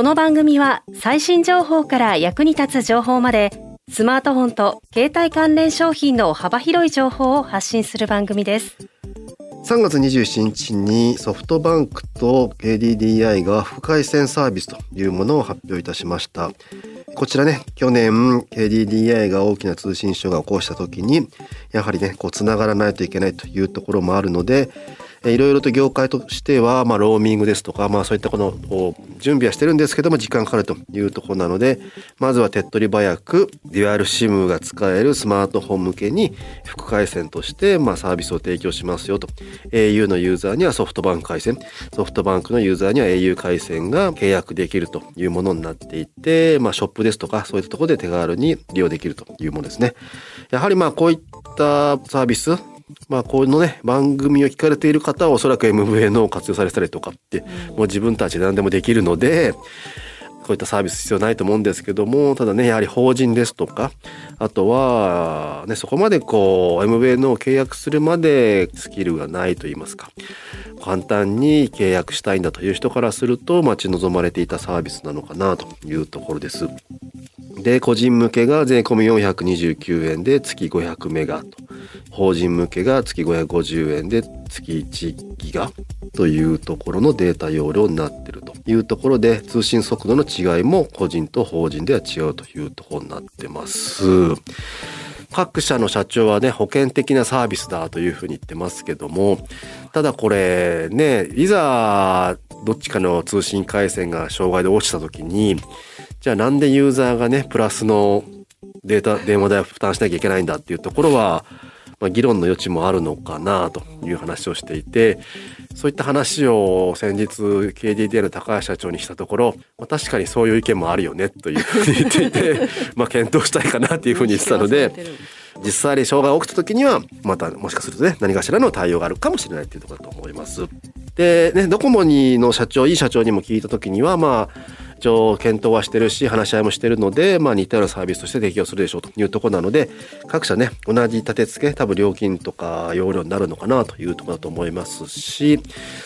この番組は最新情報から役に立つ情報までスマートフォンと携帯関連商品の幅広い情報を発信する番組です。3月27日にソフトバンクと KDDI が副回線サービスというものを発表いたしましたこちらね去年 KDDI が大きな通信障害を起こした時にやはりねこうつながらないといけないというところもあるのでいろいろと業界としては、まあ、ローミングですとか、まあ、そういったこの準備はしてるんですけども時間かかるというところなのでまずは手っ取り早くデュアル SIM が使えるスマートフォン向けに副回線として、まあ、サービスを提供しますよと au のユーザーにはソフトバンク回線ソフトバンクのユーザーには au 回線が契約できるというものになっていて、まあ、ショップですとかそういったところで手軽に利用できるというものですね。やはりまあこういったサービスまあ、このね、番組を聞かれている方はおそらく MVNO を活用されてたりとかって、もう自分たちで何でもできるので、こういったサービス必要ないと思うんですけども、ただね、やはり法人ですとか、あとは、ね、そこまでこう、MVNO を契約するまでスキルがないと言いますか、簡単に契約したいんだという人からすると、待ち望まれていたサービスなのかなというところです。で、個人向けが税込み429円で月500メガと、法人向けが月550円で月1ギガというところのデータ容量になっているというところで、通信速度の違いも個人と法人では違うというところになってます。各社の社長はね、保険的なサービスだというふうに言ってますけども、ただこれね、いざどっちかの通信回線が障害で落ちた時に、じゃあなんでユーザーがね、プラスのデータ、電話代を負担しなきゃいけないんだっていうところは、まあ、議論の余地もあるのかなという話をしていて、そういった話を先日 KDDI の高橋社長にしたところ、まあ、確かにそういう意見もあるよねというふうに言っていて、まあ検討したいかなっていうふうに言ってたので、実際に障害が起きた時にはまたもしかするとね何かしらの対応があるかもしれないっていうところだと思います。でねドコモにの社長いい社長にも聞いた時にはまあ一応検討はしてるし話し合いもしてるので、まあ、似たようなサービスとして提供するでしょうというとこなので各社ね同じ立て付け多分料金とか容量になるのかなというとこだと思いますし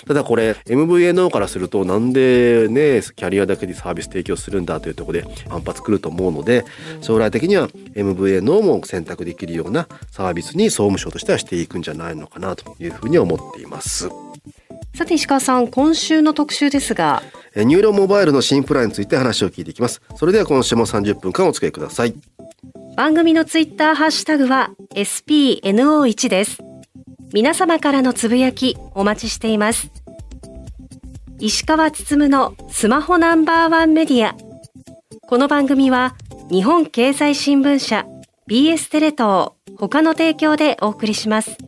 ただこれ MVNO からするとなんでねキャリアだけでサービス提供するんだというとこで反発くると思うので将来的には MVNO も選択できるようなサービスに総務省としてはしていくんじゃないのかなというふうに思っています。さて石川さん、今週の特集ですが、えニューロモバイルの新プランについて話を聞いていきます。それでは今週も30分間お付き合いください。番組のツイッターハッシュタグは SPNO1 です。皆様からのつぶやきお待ちしています。石川つつむのスマホナンバーワンメディア。この番組は日本経済新聞社 BS テレ東他の提供でお送りします。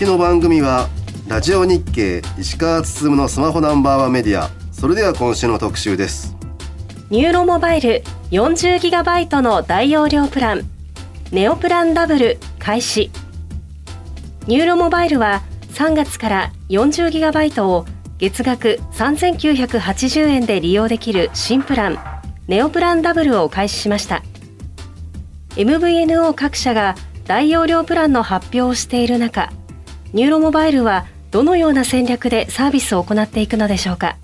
きの番組はラジオ日経石川つつむのスマホナンバーワンメディア。それでは今週の特集です。NURO モバイル 40GB の大容量プランネオプランダブル開始 NURO モバイルは3月から 40GB を月額3980円で利用できる新プランネオプランダブルを開始しました MVNO 各社が大容量プランの発表をしている中 NURO モバイルはどのような戦略でサービスを行っていくのでしょうか。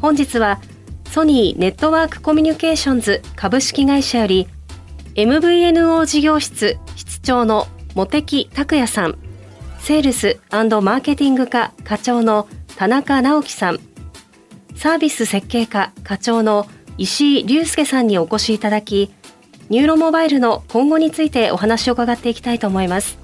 本日はソニーネットワークコミュニケーションズ株式会社より MVNO 事業室室長の茂木拓也さんセールスマーケティング課課長の田中直樹さんサービス設計課課長の石井隆介さんにお越しいただき NURO モバイルの今後についてお話を伺っていきたいと思います。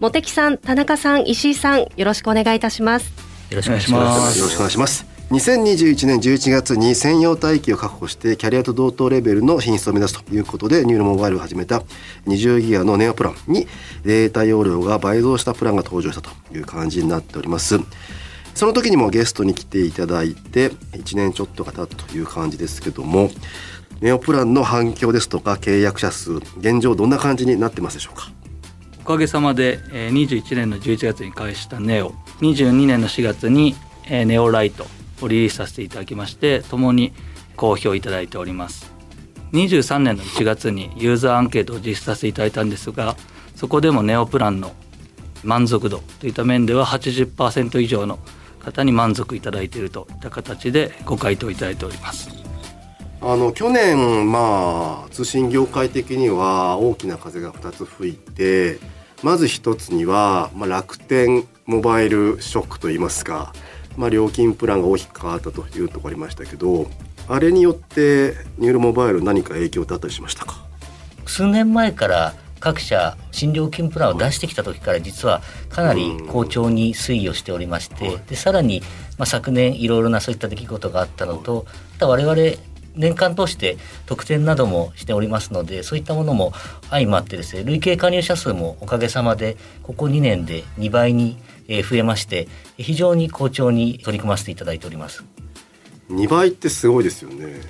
茂木さん田中さん石井さんよろしくお願いいたしますよろしくお願いします。よろしくお願いします。2021年11月に専用帯域を確保してキャリアと同等レベルの品質を目指すということでニューロモバイルを始めた20ギガのネオプランにデータ容量が倍増したプランが登場したという感じになっておりますその時にもゲストに来ていただいて1年ちょっとが経ったという感じですけどもネオプランの反響ですとか契約者数現状どんな感じになってますでしょうか？おかげさまでえ21年の11月に開始したネオ。22年の4月にえネオライトをリリースさせていただきましてともに好評いただいております。23年の1月にユーザーアンケートを実施させていただいたんですがそこでもネオプランの満足度といった面では80%以上の方に満足いただいているといった形でご回答いただいております。あの去年まあ通信業界的には大きな風が2つ吹いてまず一つには、まあ、楽天モバイルショックといいますかまあ、料金プランが大きく変わったというところありましたけどあれによってニューロモバイル何か影響ってあったりしましたか？数年前から各社新料金プランを出してきた時から実はかなり好調に推移をしておりまして、でさらに、まあ、昨年いろいろなそういった出来事があったのと我々年間通して特典などもしておりますのでそういったものも相まってですね累計加入者数もおかげさまでここ2年で2倍に増えまして非常に好調に取り組ませていただいております。2倍ってすごいですよね。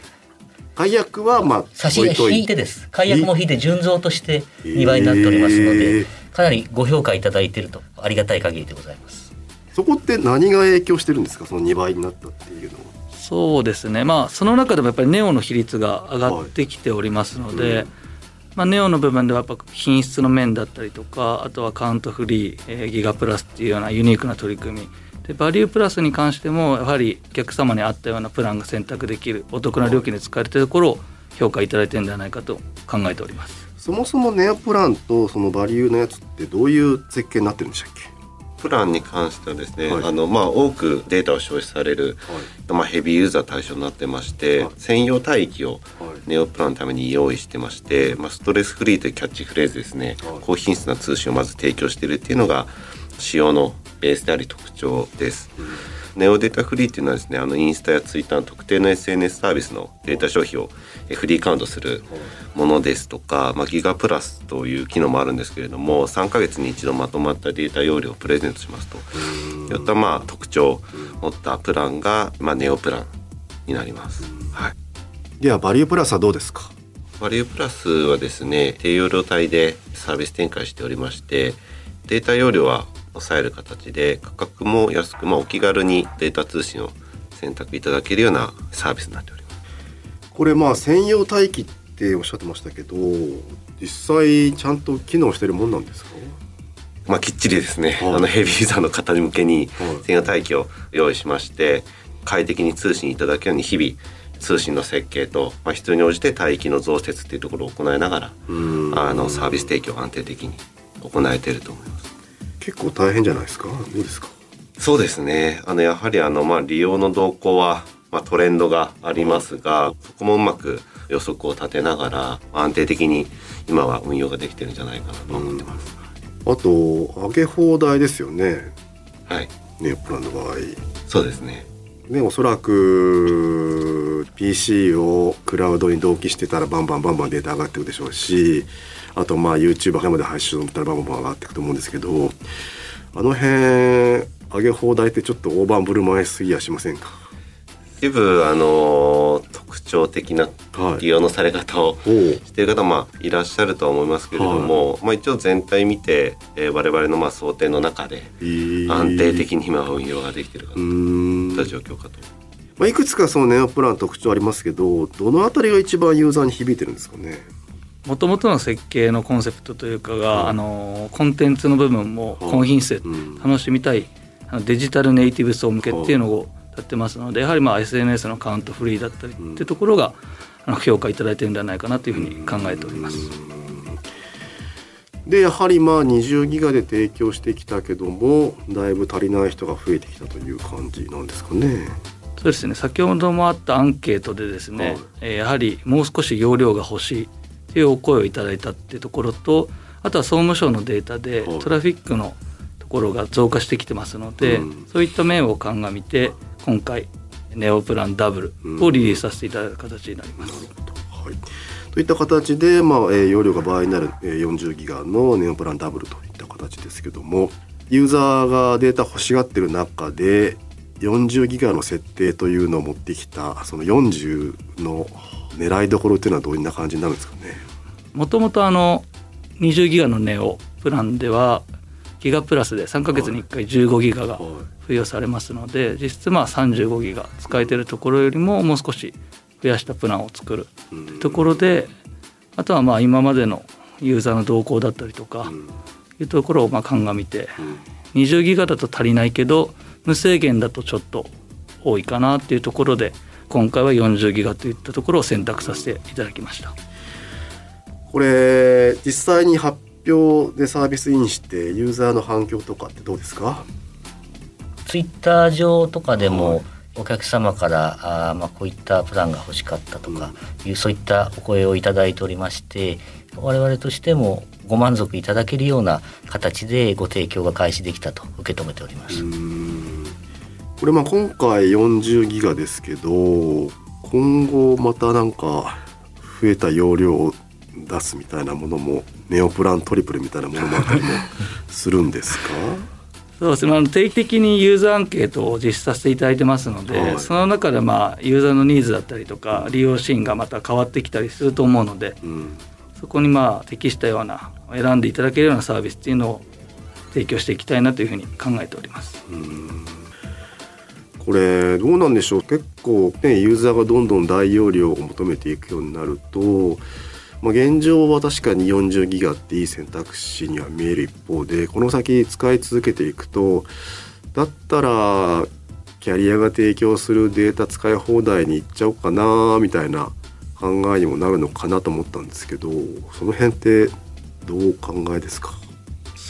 解約はまあ差し引いてです。解約も引いて純増として2倍になっておりますので、かなりご評価いただいているとありがたい限りでございます。そこって何が影響してるんですか？その2倍になったっていうのはそうですね。まあその中でもやっぱりネオの比率が上がってきておりますので、はい。うんまあ、ネオの部分ではやっぱ品質の面だったりとかあとはカウントフリー、えー、ギガプラスっていうようなユニークな取り組み。でバリュープラスに関してもやはりお客様に合ったようなプランが選択できるお得な料金で使われているところを評価いただいてるんではないかと考えております。そもそもネオプランとそのバリューのやつってどういう設計になってるんでしたっけ？プランに関してはですね、はい、あのまあ、多くデータを消費される、はい、まあ、ヘビーユーザー対象になってまして、はい、専用帯域をネオプランのために用意してまして、まあ、ストレスフリーというキャッチフレーズですね、高品質な通信をまず提供しているっていうのが仕様のベースであり特徴です。うんネオデータフリーっていうのはですねあのインスタやツイッターの特定の SNS サービスのデータ消費をフリーカウントするものですとか、まあ、ギガプラスという機能もあるんですけれども3ヶ月に一度まとまったデータ容量をプレゼントしますと。いったまあ特徴を持ったプランが、まあ、ネオプランになります。はい、ではバリュープラスはどうですか？バリュープラスはですね低容量帯でサービス展開しておりましてデータ容量は抑える形で価格も安く、まあ、お気軽にデータ通信を選択いただけるようなサービスになっております。これまあ専用待機っておっしゃってましたけど実際ちゃんと機能してるもんなんですか？まあ、きっちりですね、はい、あのヘビーユーザーの方向けに専用待機を用意しまして、快適に通信いただけるように日々通信の設計と、まあ、必要に応じて帯域の増設っていうところを行いながらあのサービス提供を安定的に行えていると思います。結構大変じゃないですか？どうですか？そうですねあのやはりあの、まあ、利用の動向は、まあ、トレンドがありますがそこもうまく予測を立てながら安定的に今は運用ができてるんじゃないかなと思ってます。あと上げ放題ですよね。はい。ねプランの場合。そうですね。ねおそらく PC をクラウドに同期してたらバンバンバンバンデータ上がっていくでしょうしあとまあ YouTube まで配信をったらバンバン上がっていくと思うんですけどあの辺上げ放題ってちょっと大盤振る舞いすぎやしませんか？一部あの特徴的な利用のされ方をしている方もいらっしゃるとは思いますけれども、はい、まあ、一応全体見て、えー、我々のまあ想定の中で安定的に今は運用ができているかなといった状況かと。まあ、いくつかそのネオプラン特徴ありますけどどのあたりが一番ユーザーに響いてるんですかね？もともとの設計のコンセプトというかが、うん、あのコンテンツの部分も高品質で楽しみたい、うん、デジタルネイティブ層向けっていうのをやってますのでやはりまあ SNS のカウントフリーだったりってところが、うん、評価いただいてるんではないかなというふうに考えております。でやはりまあ20ギガで提供してきたけどもだいぶ足りない人が増えてきたという感じなんですかね。そうですね。先ほどもあったアンケートでですね、はい、えやはりもう少し容量が欲しいというお声をいただいたっていうところとあとは総務省のデータでトラフィックのところが増加してきてますので、うん、そういった面を鑑みて今回ネオプランダブルをリリースさせていただく形になります。はい、といった形で、まあえー容量が倍になる、えー40ギガのネオプランダブルといった形ですけどもユーザーがデータ欲しがってる中で40ギガの設定というのを持ってきたその40の狙いどころっていうのはどんな感じになるんですかね？もともとあの20ギガのネオプランではギガプラスで3ヶ月に1回15ギガが付与されますので実質まあ35ギガ使えてるところよりももう少し増やしたプランを作るというところであとはまあ今までのユーザーの動向だったりとかいうところをまあ鑑みて20ギガだと足りないけど無制限だとちょっと多いかなっていうところで今回は40ギガといったところを選択させていただきました。これ実際に発表でサービスインしてユーザーの反響とかってどうですか？ツイッター上とかでもお客様からあーまあこういったプランが欲しかったとかいうそういったお声をいただいておりまして我々としてもご満足いただけるような形でご提供が開始できたと受け止めております。これまあ今回40ギガですけど今後またなんか増えた容量を出すみたいなものもネオプラントリプルみたいなものもあったりもするんですか？そうですね、あの定期的にユーザーアンケートを実施させていただいてますので、はい。その中でまあユーザーのニーズだったりとか利用シーンがまた変わってきたりすると思うのでうん。そこにまあ適したような選んでいただけるようなサービスっていうのを提供していきたいなというふうに考えております。これどうなんでしょう？結構ねユーザーがどんどん大容量を求めていくようになると、まあ、現状は確かに40ギガっていい選択肢には見える一方でこの先使い続けていくとだったらキャリアが提供するデータ使い放題に行っちゃおうかなみたいな考えにもなるのかなと思ったんですけどその辺ってどうお考えですか？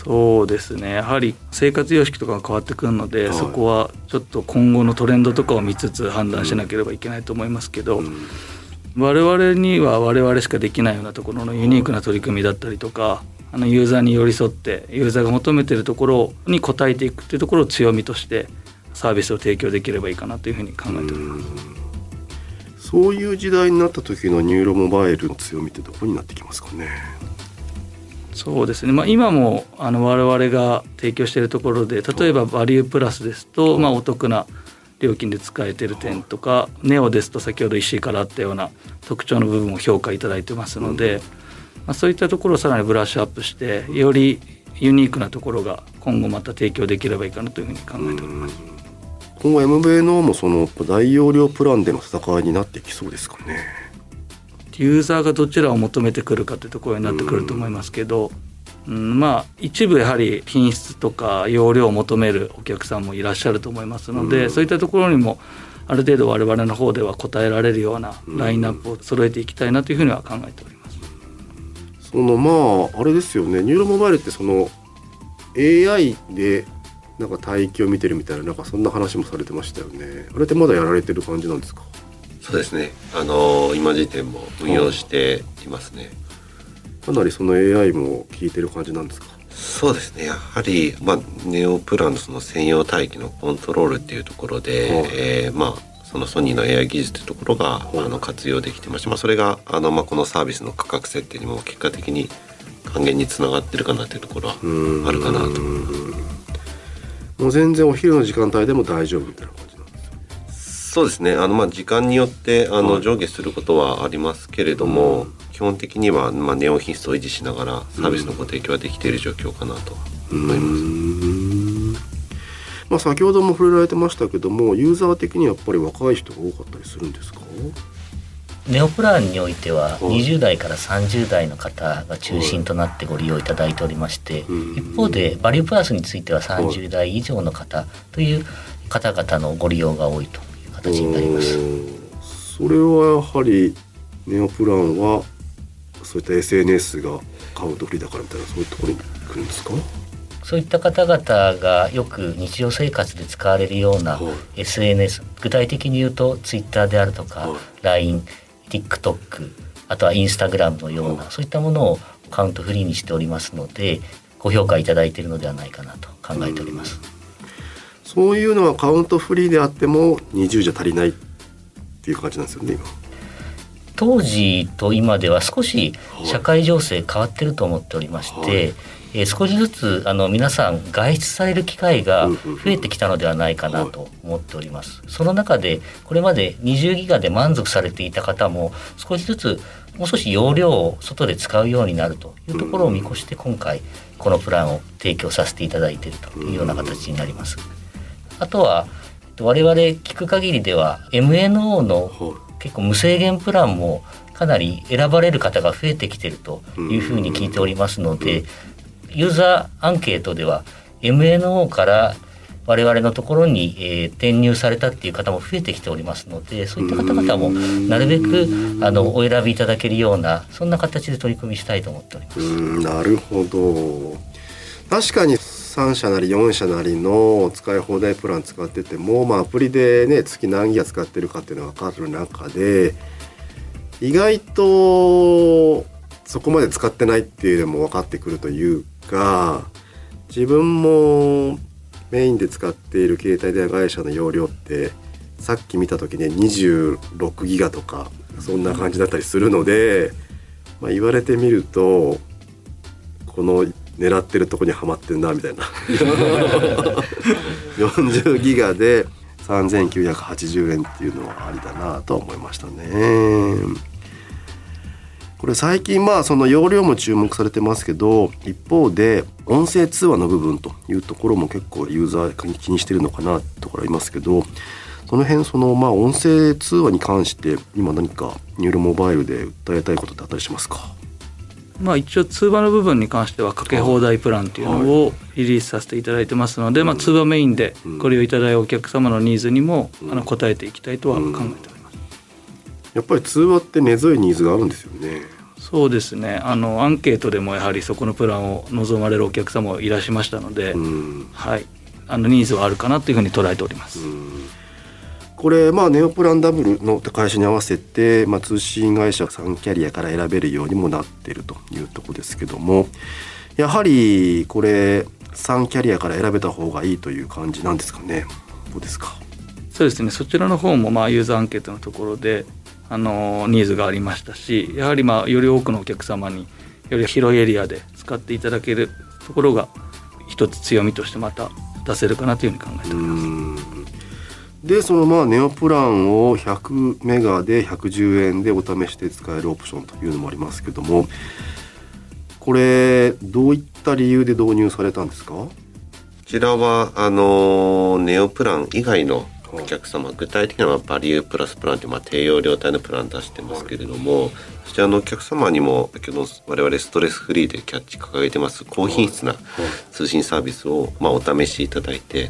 そうですね。やはり生活様式とかが変わってくるので、はい。そこはちょっと今後のトレンドとかを見つつ判断しなければいけないと思いますけど、我々には我々しかできないようなところのユニークな取り組みだったりとかあのユーザーに寄り添ってユーザーが求めているところに応えていくっていうところを強みとしてサービスを提供できればいいかなというふうに考えております。そういう時代になった時のニューロモバイルの強みってどこになってきますかね？そうですね、まあ、今もあの我々が提供しているところで例えばバリュープラスですと、まあ、お得な料金で使えている点とかネオですと先ほど石井からあったような特徴の部分を評価いただいてますので、まあ、そういったところをさらにブラッシュアップしてよりユニークなところが今後また提供できればいいかなというふうに考えております。今後 MVNO もその大容量プランでの戦いになってきそうですかねユーザーがどちらを求めてくるかというところになってくると思いますけど、うん、まあ一部やはり品質とか容量を求めるお客さんもいらっしゃると思いますので、そういったところにもある程度我々の方では応えられるようなラインナップを揃えていきたいなというふうには考えております。そのまああれですよね。ニューロモバイルってその AI でなんか帯域を見てるみたいななんかそんな話もされてましたよね。あれってまだやられてる感じなんですか？そうですね。あの今時点も運用していますね。かなりその AI も効いてる感じなんですか？そうですね。やはりまあネオプランのその専用帯域のコントロールっていうところで、はいえーまあそのソニーの AI 技術というところが、いあの活用できてまして、まあそれがあのまあこのサービスの価格設定にも結果的に還元につながってるかなというところはあるかなと。もう全然お昼の時間帯でも大丈夫みたいなそうですね。あのまあ時間によってあの、はい。上下することはありますけれども、基本的にはまあネオ品質を維持しながらサービスのご提供はできている状況かなと思います。まあ先ほども触れられてましたけどもユーザー的にやっぱり若い人が多かったりするんですか？ネオプランにおいてははい。20代から30代の方が中心となってご利用いただいておりましてうん。一方でバリュープラスについては30代以上の方という方々のご利用が多いと形になります。それはやはりネオプランはそういった SNS が買うと不利だからみたいなそういうところに来るんですか？そういった方々がよく日常生活で使われるようなはい。SNS 具体的に言うと Twitter であるとかはい。LINE、TikTok あとは Instagram のようなそういったものをアカウントフリーにしておりますのでご評価いただいているのではないかなと考えております。そういうのはカウントフリーであっても20じゃ足りないっていう感じなんですよね今。当時と今では少し社会情勢変わってると思っておりまして、はい、えー、少しずつあの皆さん外出される機会が増えてきたのではないかなと思っております。その中でこれまで20ギガで満足されていた方も少しずつもう少し容量を外で使うようになるというところを見越して今回このプランを提供させていただいているというような形になります。あとは我々聞く限りでは MNO の結構無制限プランもかなり選ばれる方が増えてきてるというふうに聞いておりますのでユーザーアンケートでは MNO から我々のところに、えー、転入されたっていう方も増えてきておりますのでそういった方々もなるべくあのお選びいただけるようなそんな形で取り組みしたいと思っております。なるほど。確かに3社なり4社なりの使い放題プラン使ってても、まあ、アプリでね月何ギガ使ってるかっていうのが分かる中で意外とそこまで使ってないっていうのも分かってくるというか自分もメインで使っている携帯電話会社の容量ってさっき見た時ね26ギガとかそんな感じだったりするので、まあ、言われてみるとこの狙ってるとこにはまってんなみたいな 40ギガで3980円っていうのはありだなと思いましたね。これ最近まあその容量も注目されてますけど一方で音声通話の部分というところも結構ユーザー気にしてるのかなってところありますけどその辺そのまあ音声通話に関して今何かニューロモバイルで訴えたいことってあったりしますか？まあ、一応通話の部分に関してはかけ放題プランっていうのをリリースさせていただいてますので、まあ、通話メインでご利用いただいたお客様のニーズにもあの応えていきたいとは考えております。やっぱり通話って根強いニーズがあるんですよね。そうですね。あのアンケートでもやはりそこのプランを望まれるお客様いらっしゃいましたので、はい、あのニーズはあるかなというふうに捉えております。これまあネオプランダブルの会社に合わせて、まあ、通信会社3キャリアから選べるようにもなっているというとこですけどもやはりこれ3キャリアから選べた方がいいという感じなんですかね。どうですか？そうですね。そちらの方もまあユーザーアンケートのところであのニーズがありましたしやはりまあより多くのお客様により広いエリアで使っていただけるところが一つ強みとしてまた出せるかなというふうに考えております。でそのまあネオプランを100メガで110円でお試しで使えるオプションというのもありますけどもこれどういった理由で導入されたんですか？こちらはあのネオプラン以外のお客様、具体的にはバリュープラスプランという、まあ、低容量帯のプラン出してますけれども、はい、そちらのお客様にも先ほど我々ストレスフリーでキャッチ掲げてます高品質な通信サービスを、まあ、お試しいただいて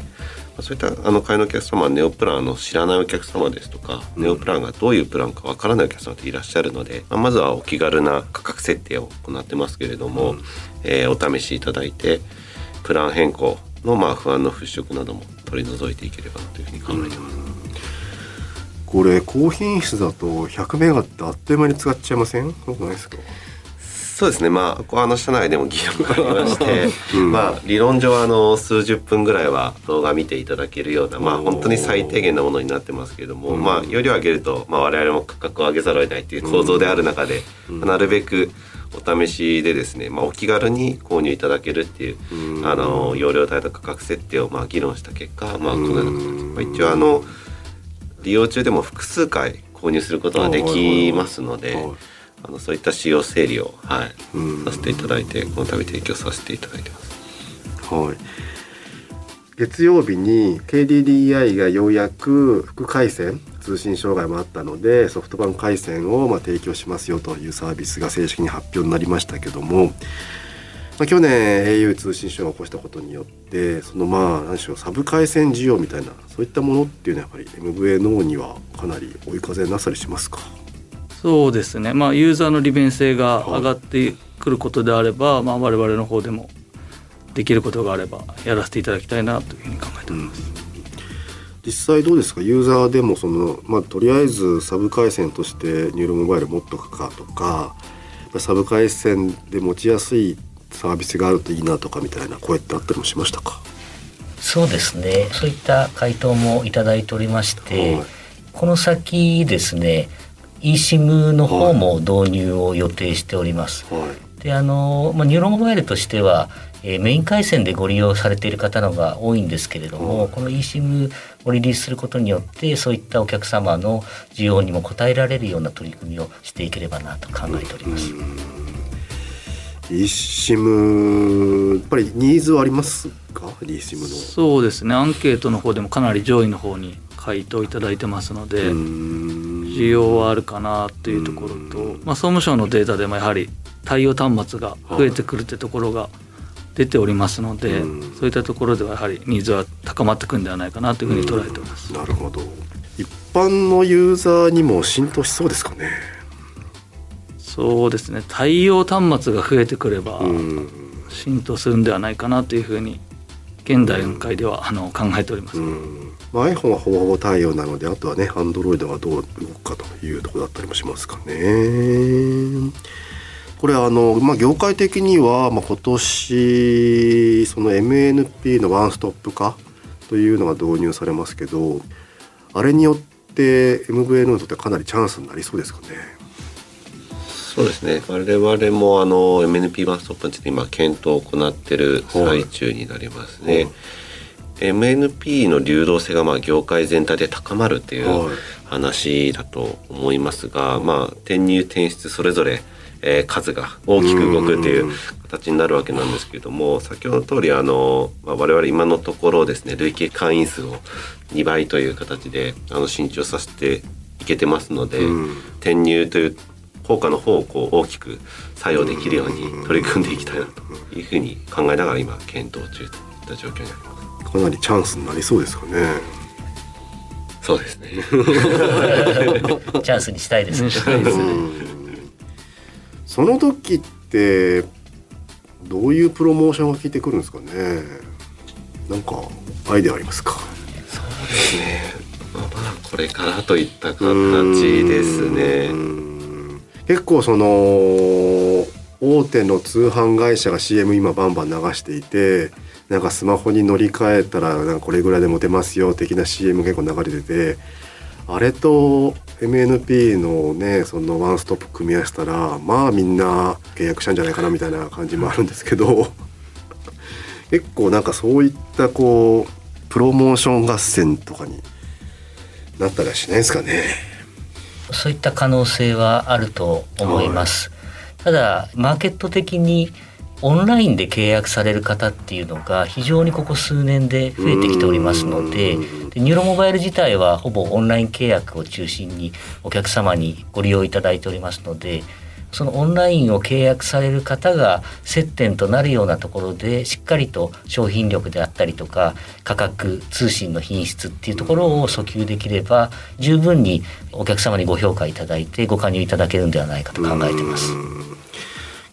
そういったあの買いのお客様はネオプランの知らないお客様ですとか、ネオプランがどういうプランかわからないお客様っていらっしゃるので、まあ、まずはお気軽な価格設定を行ってますけれども、うん、えー、お試しいただいてプラン変更のまあ不安の払拭なども取り除いていければというふうに考えてます。これ高品質だと100メガってあっという間に使っちゃいません？そうないですか？そうですね。まあここあの社内でも議論がありまして、うん、まあ理論上あの数十分ぐらいは動画見ていただけるようなまあ本当に最低限のものになってますけれども、まあよりを上げると、まあ、我々も価格を上げざるを得ないという構造である中で、なるべくお試しでですね、まあ、お気軽に購入いただけるっていう、あの容量帯と価格設定をまあ議論した結果、まあ、このような形、まあ、一応あの利用中でも複数回購入することができますので。あのそういった使用整理を、はい、させていただいてこの度提供させていただいてます。はい。月曜日に KDDI がようやく副回線通信障害もあったのでソフトバンク回線をま提供しますよというサービスが正式に発表になりましたけども、まあ、去年 au 通信障害を起こしたことによってそのまあ何でしょうサブ回線需要みたいなそういったものっていうのはやっぱり MVNO にはかなり追い風なさりしますか？そうですね、まあ、ユーザーの利便性が上がってくることであれば、はい、まあ、我々の方でもできることがあればやらせていただきたいなというふうに考えております。うん、実際どうですか？ユーザーでもその、まあ、とりあえずサブ回線としてニューロモバイル持っとくかとかサブ回線で持ちやすいサービスがあるといいなとかみたいな声ってあったりもしましたか？そうですね。そういった回答もいただいておりまして、はい、この先ですね eSIM の方も導入を予定しております。はい、であの、まあ、ニューロモバイルとしてはえー、メイン回線でご利用されている方のが多いんですけれども、うん、この eSIM をリリースすることによってそういったお客様の需要にも応えられるような取り組みをしていければなと考えております。eSIM やっぱりニーズはありますか？eSIM の。そうですね。アンケートの方でもかなり上位の方に回答いただいてますので需要はあるかなというところと、まあ、総務省のデータでもやはり対応端末が増えてくるってところが出ておりますので、そういったところではやはりニーズは高まってくるんではないかなというふうに捉えております。なるほど。一般のユーザーにも浸透しそうですかね。そうですね。対応端末が増えてくれば浸透するんではないかなというふうに現段階ではあの考えております、まあ、iPhone はほぼほぼ対応なのであとはね Android がどう動くかというところだったりもしますかね。これあの、まあ、業界的には、まあ、今年その MNP のワンストップ化というのが導入されますけどあれによって MVN にとってかなりチャンスになりそうですかね。そうですね。我々もあの MNP ワンストップについて今検討を行ってい。る最中になりますね。MNP の流動性がまあ業界全体で高まるっていう話だと思いますが、まあ、転入転出それぞれえー、数が大きく動くっていう形になるわけなんですけれども先ほどの通りあの、まあ、我々今のところですね累計会員数を2倍という形であの伸長させていけてますので、転入という効果の方をこう大きく作用できるように取り組んでいきたいなというふうに考えながら今検討中といった状況にあります。かなりチャンスになりそうですかね。そうですね。チャンスにしたいですね。その時ってどういうプロモーションが効いてくるんですかねなんかアイデアありますか？そうですねまあまあこれからといった形ですね結構その大手の通販会社が CM 今バンバン流していてなんかスマホに乗り換えたらなんかこれぐらいで持てますよ的な CM 結構流れててあれと MNP のねそのワンストップ組み合わせたらまあみんな契約したんじゃないかなみたいな感じもあるんですけど 結構なんかそういったこうプロモーション合戦とかになったりはしないですかね。そういった可能性はあると思います。はい、ただマーケット的にオンラインで契約される方っていうのが非常にここ数年で増えてきておりますのでで NURO モバイル自体はほぼオンライン契約を中心にお客様にご利用いただいておりますのでそのオンラインを契約される方が接点となるようなところでしっかりと商品力であったりとか価格通信の品質っていうところを訴求できれば十分にお客様にご評価いただいてご加入いただけるんではないかと考えてます。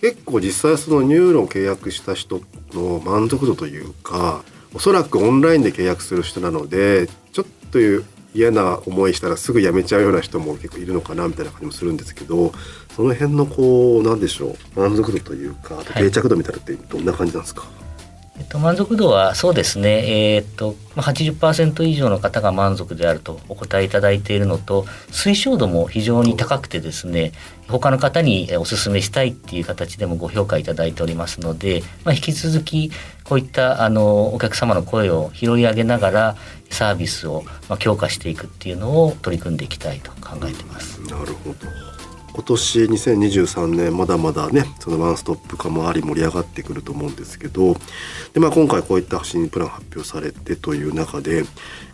結構実際その NURO 契約した人の満足度というかおそらくオンラインで契約する人なのでちょっと嫌な思いしたらすぐ辞めちゃうような人も結構いるのかなみたいな感じもするんですけどその辺のこうなんでしょう満足度というか定着度みたいなってどんな感じなんですか、はいえっと、満足度はそうですね、えー、っと80%以上の方が満足であるとお答えいただいているのと推奨度も非常に高くてですね他の方にお勧めしたいっていう形でもご評価いただいておりますので、まあ、引き続きこういったあのお客様の声を拾い上げながらサービスをまあ強化していくっていうのを取り組んでいきたいと考えてます。なるほど今年2023年まだまだねそのワンストップ化もあり盛り上がってくると思うんですけどで、まあ、今回こういった新プラン発表されてという中で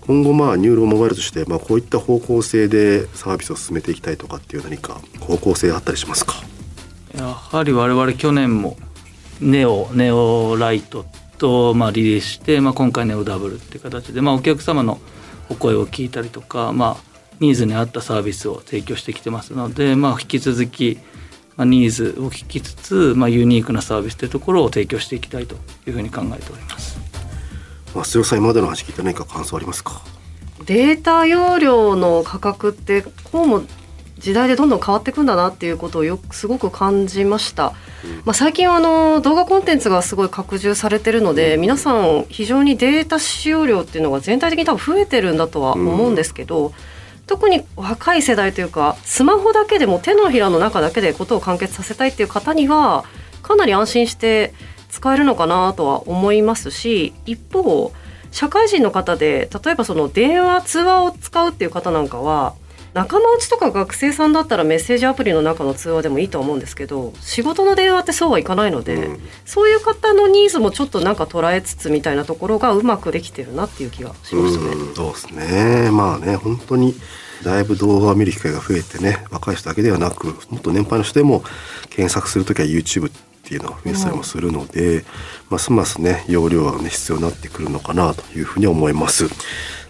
今後まあニューロモバイルとしてまあこういった方向性でサービスを進めていきたいとかっていう何か方向性あったりしますか？やはり我々去年もネオネオライトとまあリリースして、まあ、今回ネオダブルっていう形で、まあ、お客様のお声を聞いたりとか、まあ、ニーズに合ったサービスを提供してきてますので、まあ、引き続き、まあ、ニーズを聞きつつ、まあ、ユニークなサービスというところを提供していきたいというふうに考えております。増代さん今までの話聞いて何か感想ありますか？データ容量の価格ってこうも時代でどんどん変わっていくんだなっていうことをよくすごく感じました、まあ、最近はあの動画コンテンツがすごい拡充されてるので皆さん非常にデータ使用量っていうのが全体的に多分増えてるんだとは思うんですけど、特に若い世代というかスマホだけでも手のひらの中だけでことを完結させたいっていう方にはかなり安心して使えるのかなとは思いますし一方社会人の方で例えばその電話通話を使うっていう方なんかは仲間内とか学生さんだったらメッセージアプリの中の通話でもいいと思うんですけど仕事の電話ってそうはいかないので、うん、そういう方のニーズもちょっとなんか捉えつつみたいなところがうまくできてるなっていう気がしましたね。うそうですね。まあね本当にだいぶ動画を見る機会が増えてね若い人だけではなくもっと年配の人でも検索する時は YouTube っていうのが増えたりもするので、うん、ますますね容量がね必要になってくるのかなというふうに思います。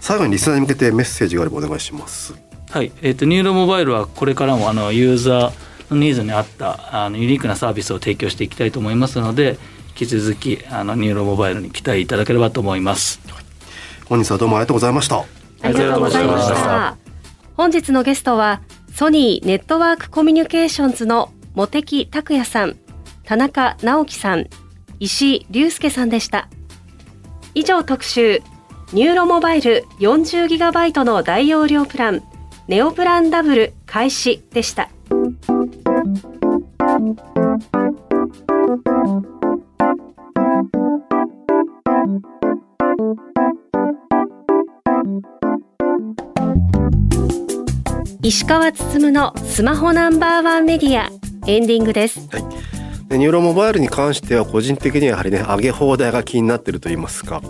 最後にリスナーに向けてメッセージがあればお願いしますはい、えーと、 NURO モバイルはこれからもあのユーザーのニーズに合ったあのユニークなサービスを提供していきたいと思いますので引き続きあの NURO モバイルに期待いただければと思います。本日はどうもありがとうございました。ありがとうございました。本日のゲストはソニーネットワークコミュニケーションズの茂木拓也さん田中直樹さん石井隆介さんでした。以上特集ニューロモバイル 40GB の大容量プランネオプランダブル開始でした。石川つつむのスマホナンバーワンメディアエンディングです。はいニューロモバイルに関しては個人的にはやはりね上げ放題が気になってると言いますか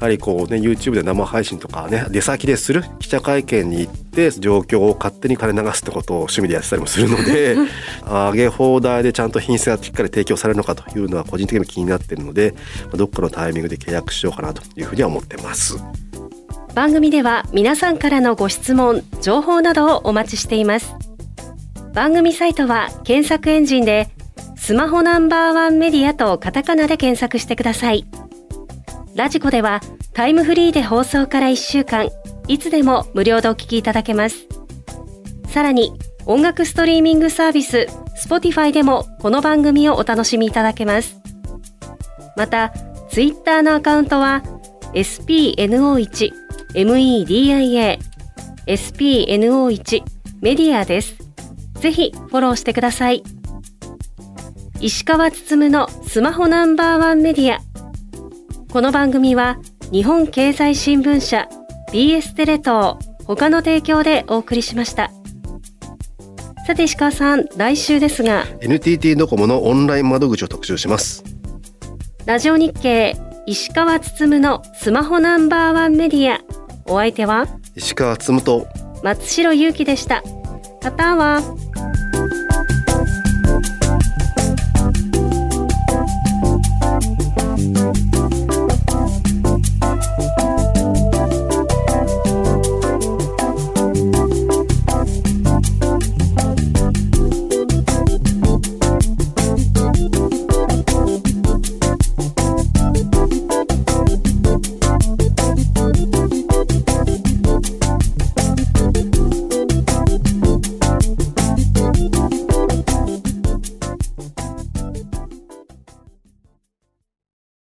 はりこうね YouTube で生配信とかね出先でする記者会見に行って状況を勝手に金流すってことを趣味でやってたりもするので 上げ放題でちゃんと品質がしっかり提供されるのかというのは個人的に気になってるのでどっかのタイミングで契約しようかなというふうには思ってます番組では皆さんからのご質問情報などをお待ちしています番組サイトは検索エンジンでスマホナンバーワンメディアとカタカナで検索してください。ラジコではタイムフリーで放送から1週間、いつでも無料でお聞きいただけます。さらに、音楽ストリーミングサービス、Spotify でもこの番組をお楽しみいただけます。また、Twitter のアカウントは spno1 media spno1 メディアです。ぜひフォローしてください。石川つつむのスマホナンバーワンメディアこの番組は日本経済新聞社 BS テレ東他の提供でお送りしました。さて石川さん来週ですが NTT ドコモのオンライン窓口を特集します。ラジオ日経石川つつむのスマホナンバーワンメディア。お相手は石川つむと松代ゆうきでした。または